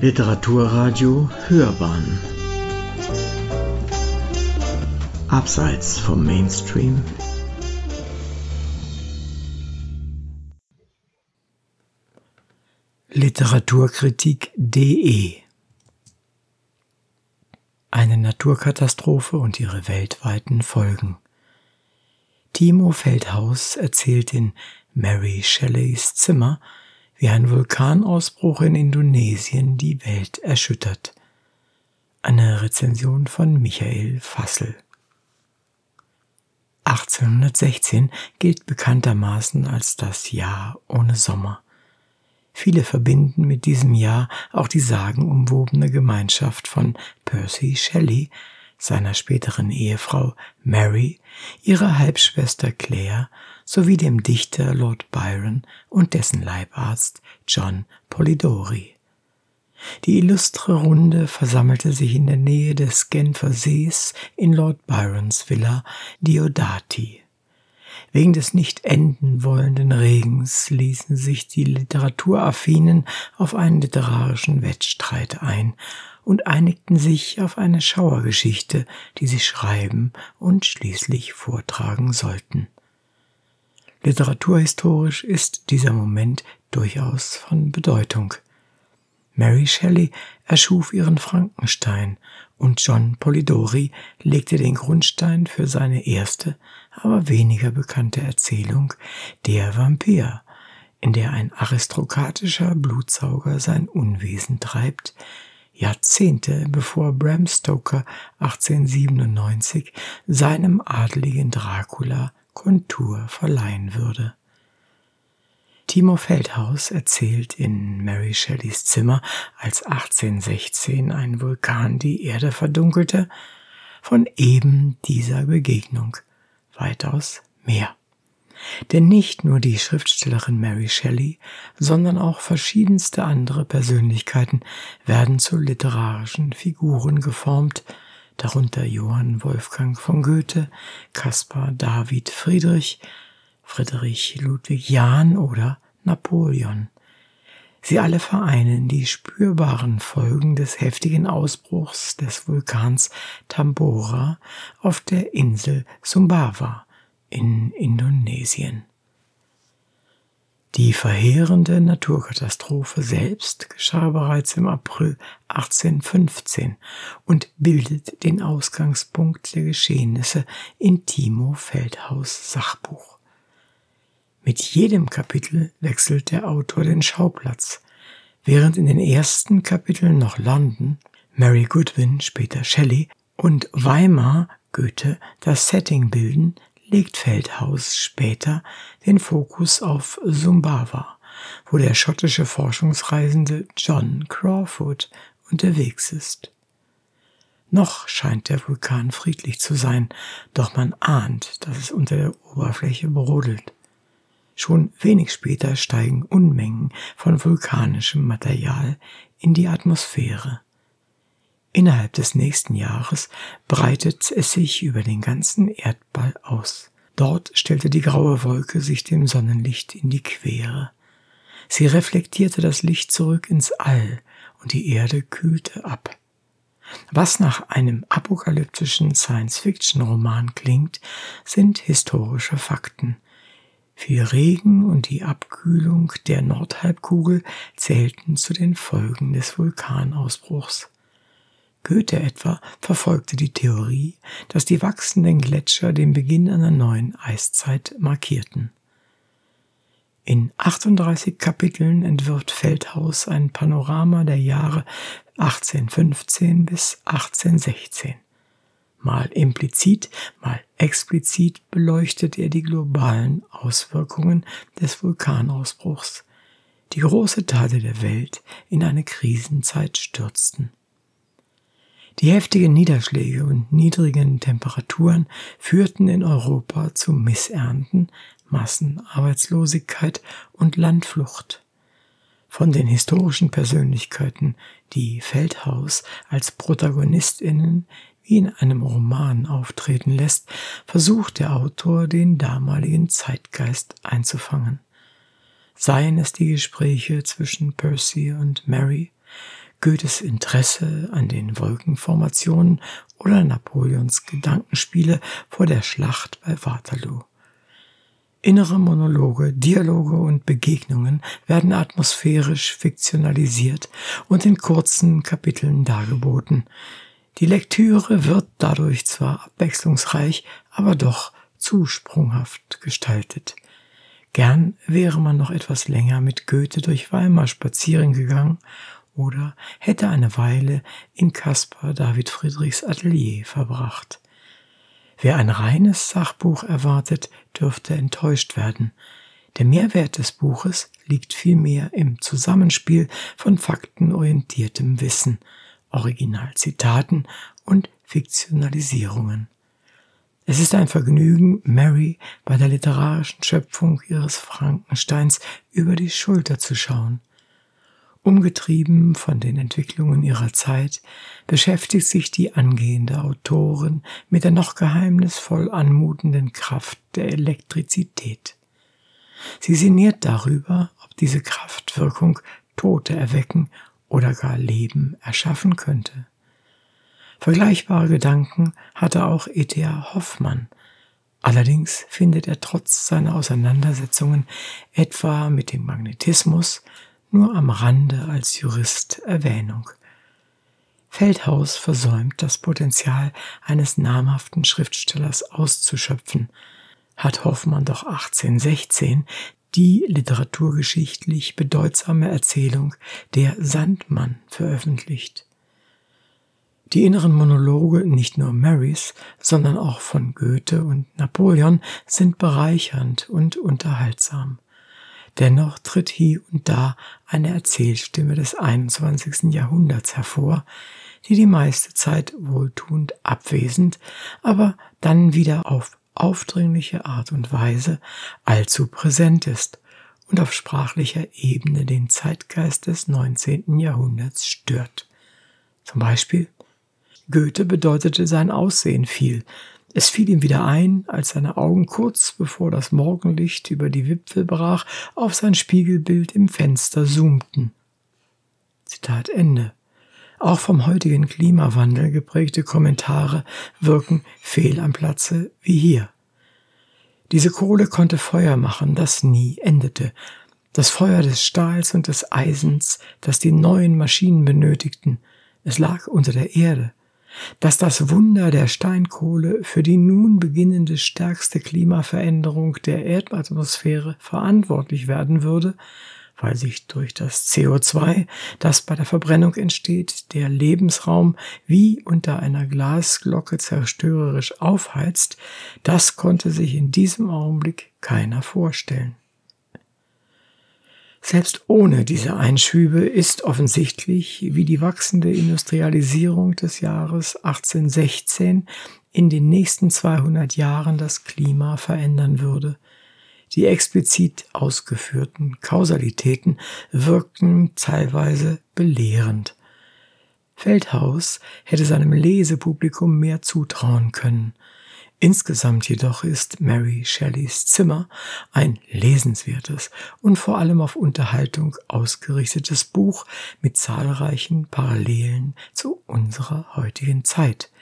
Literaturradio Hörbahn. Abseits vom Mainstream. Literaturkritik.de Eine Naturkatastrophe und ihre weltweiten Folgen. Timo Feldhaus erzählt in Mary Shelleys Zimmer wie ein Vulkanausbruch in Indonesien die Welt erschüttert. Eine Rezension von Michael Fassel. 1816 gilt bekanntermaßen als das Jahr ohne Sommer. Viele verbinden mit diesem Jahr auch die sagenumwobene Gemeinschaft von Percy Shelley, seiner späteren Ehefrau Mary, ihrer Halbschwester Claire sowie dem Dichter Lord Byron und dessen Leibarzt John Polidori. Die illustre Runde versammelte sich in der Nähe des Genfer Sees in Lord Byrons Villa Diodati. Wegen des nicht enden wollenden Regens ließen sich die Literaturaffinen auf einen literarischen Wettstreit ein und einigten sich auf eine Schauergeschichte, die sie schreiben und schließlich vortragen sollten. Literaturhistorisch ist dieser Moment durchaus von Bedeutung. Mary Shelley erschuf ihren Frankenstein und John Polidori legte den Grundstein für seine erste, aber weniger bekannte Erzählung Der Vampir, in der ein aristokratischer Blutsauger sein Unwesen treibt, Jahrzehnte bevor Bram Stoker 1897 seinem adligen Dracula Kontur verleihen würde. Timo Feldhaus erzählt in Mary Shelleys Zimmer, als 1816 ein Vulkan die Erde verdunkelte, von eben dieser Begegnung, weitaus mehr. Denn nicht nur die Schriftstellerin Mary Shelley, sondern auch verschiedenste andere Persönlichkeiten werden zu literarischen Figuren geformt, darunter Johann Wolfgang von Goethe, Caspar David Friedrich, Friedrich Ludwig Jahn oder Napoleon. Sie alle vereinen die spürbaren Folgen des heftigen Ausbruchs des Vulkans Tambora auf der Insel Sumbawa in Indonesien. Die verheerende Naturkatastrophe selbst geschah bereits im April 1815 und bildet den Ausgangspunkt der Geschehnisse in Timo Feldhaus Sachbuch. Mit jedem Kapitel wechselt der Autor den Schauplatz, während in den ersten Kapiteln noch London, Mary Goodwin, später Shelley und Weimar, Goethe das Setting bilden, legt Feldhaus später den Fokus auf Sumbawa, wo der schottische Forschungsreisende John Crawford unterwegs ist. Noch scheint der Vulkan friedlich zu sein, doch man ahnt, dass es unter der Oberfläche brodelt. Schon wenig später steigen Unmengen von vulkanischem Material in die Atmosphäre. Innerhalb des nächsten Jahres breitet es sich über den ganzen Erdball aus. Dort stellte die graue Wolke sich dem Sonnenlicht in die Quere. Sie reflektierte das Licht zurück ins All und die Erde kühlte ab. Was nach einem apokalyptischen Science-Fiction-Roman klingt, sind historische Fakten. Viel Regen und die Abkühlung der Nordhalbkugel zählten zu den Folgen des Vulkanausbruchs. Goethe etwa verfolgte die Theorie, dass die wachsenden Gletscher den Beginn einer neuen Eiszeit markierten. In 38 Kapiteln entwirft Feldhaus ein Panorama der Jahre 1815 bis 1816. Mal implizit, mal explizit beleuchtet er die globalen Auswirkungen des Vulkanausbruchs, die große Teile der Welt in eine Krisenzeit stürzten. Die heftigen Niederschläge und niedrigen Temperaturen führten in Europa zu Missernten, Massenarbeitslosigkeit und Landflucht. Von den historischen Persönlichkeiten, die Feldhaus als Protagonistinnen wie in einem Roman auftreten lässt, versucht der Autor den damaligen Zeitgeist einzufangen. Seien es die Gespräche zwischen Percy und Mary, Goethes Interesse an den Wolkenformationen oder Napoleons Gedankenspiele vor der Schlacht bei Waterloo. Innere Monologe, Dialoge und Begegnungen werden atmosphärisch fiktionalisiert und in kurzen Kapiteln dargeboten. Die Lektüre wird dadurch zwar abwechslungsreich, aber doch zu sprunghaft gestaltet. Gern wäre man noch etwas länger mit Goethe durch Weimar spazieren gegangen oder hätte eine Weile in Caspar David Friedrichs Atelier verbracht. Wer ein reines Sachbuch erwartet, dürfte enttäuscht werden. Der Mehrwert des Buches liegt vielmehr im Zusammenspiel von faktenorientiertem Wissen, Originalzitaten und Fiktionalisierungen. Es ist ein Vergnügen, Mary bei der literarischen Schöpfung ihres Frankensteins über die Schulter zu schauen. Umgetrieben von den Entwicklungen ihrer Zeit, beschäftigt sich die angehende Autorin mit der noch geheimnisvoll anmutenden Kraft der Elektrizität. Sie sinniert darüber, ob diese Kraftwirkung Tote erwecken oder gar Leben erschaffen könnte. Vergleichbare Gedanken hatte auch E.T.A. Hoffmann. Allerdings findet er trotz seiner Auseinandersetzungen etwa mit dem Magnetismus nur am Rande als Jurist Erwähnung. Feldhaus versäumt das Potenzial eines namhaften Schriftstellers auszuschöpfen, hat Hoffmann doch 1816 die literaturgeschichtlich bedeutsame Erzählung Der Sandmann veröffentlicht. Die inneren Monologe nicht nur Marys, sondern auch von Goethe und Napoleon sind bereichernd und unterhaltsam. Dennoch tritt hier und da eine Erzählstimme des 21. Jahrhunderts hervor, die die meiste Zeit wohltuend abwesend, aber dann wieder auf aufdringliche Art und Weise allzu präsent ist und auf sprachlicher Ebene den Zeitgeist des 19. Jahrhunderts stört. Zum Beispiel Goethe bedeutete sein Aussehen viel, es fiel ihm wieder ein, als seine Augen kurz bevor das Morgenlicht über die Wipfel brach, auf sein Spiegelbild im Fenster zoomten. Zitat Ende. Auch vom heutigen Klimawandel geprägte Kommentare wirken fehl am Platze wie hier. Diese Kohle konnte Feuer machen, das nie endete. Das Feuer des Stahls und des Eisens, das die neuen Maschinen benötigten. Es lag unter der Erde dass das Wunder der Steinkohle für die nun beginnende stärkste Klimaveränderung der Erdatmosphäre verantwortlich werden würde, weil sich durch das CO2, das bei der Verbrennung entsteht, der Lebensraum wie unter einer Glasglocke zerstörerisch aufheizt, das konnte sich in diesem Augenblick keiner vorstellen. Selbst ohne diese Einschübe ist offensichtlich, wie die wachsende Industrialisierung des Jahres 1816 in den nächsten 200 Jahren das Klima verändern würde. Die explizit ausgeführten Kausalitäten wirkten teilweise belehrend. Feldhaus hätte seinem Lesepublikum mehr zutrauen können. Insgesamt jedoch ist Mary Shelleys Zimmer ein lesenswertes und vor allem auf Unterhaltung ausgerichtetes Buch mit zahlreichen Parallelen zu unserer heutigen Zeit,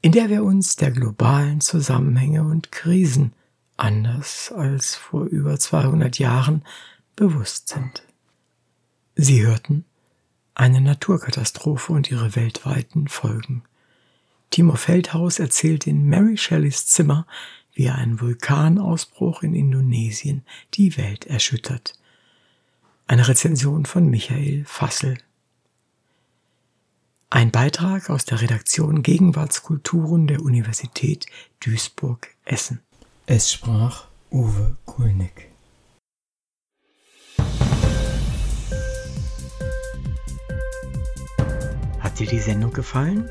in der wir uns der globalen Zusammenhänge und Krisen anders als vor über 200 Jahren bewusst sind. Sie hörten eine Naturkatastrophe und ihre weltweiten Folgen Timo Feldhaus erzählt in Mary Shelleys Zimmer, wie ein Vulkanausbruch in Indonesien die Welt erschüttert. Eine Rezension von Michael Fassel. Ein Beitrag aus der Redaktion Gegenwartskulturen der Universität Duisburg-Essen. Es sprach Uwe Kulnick. Hat dir die Sendung gefallen?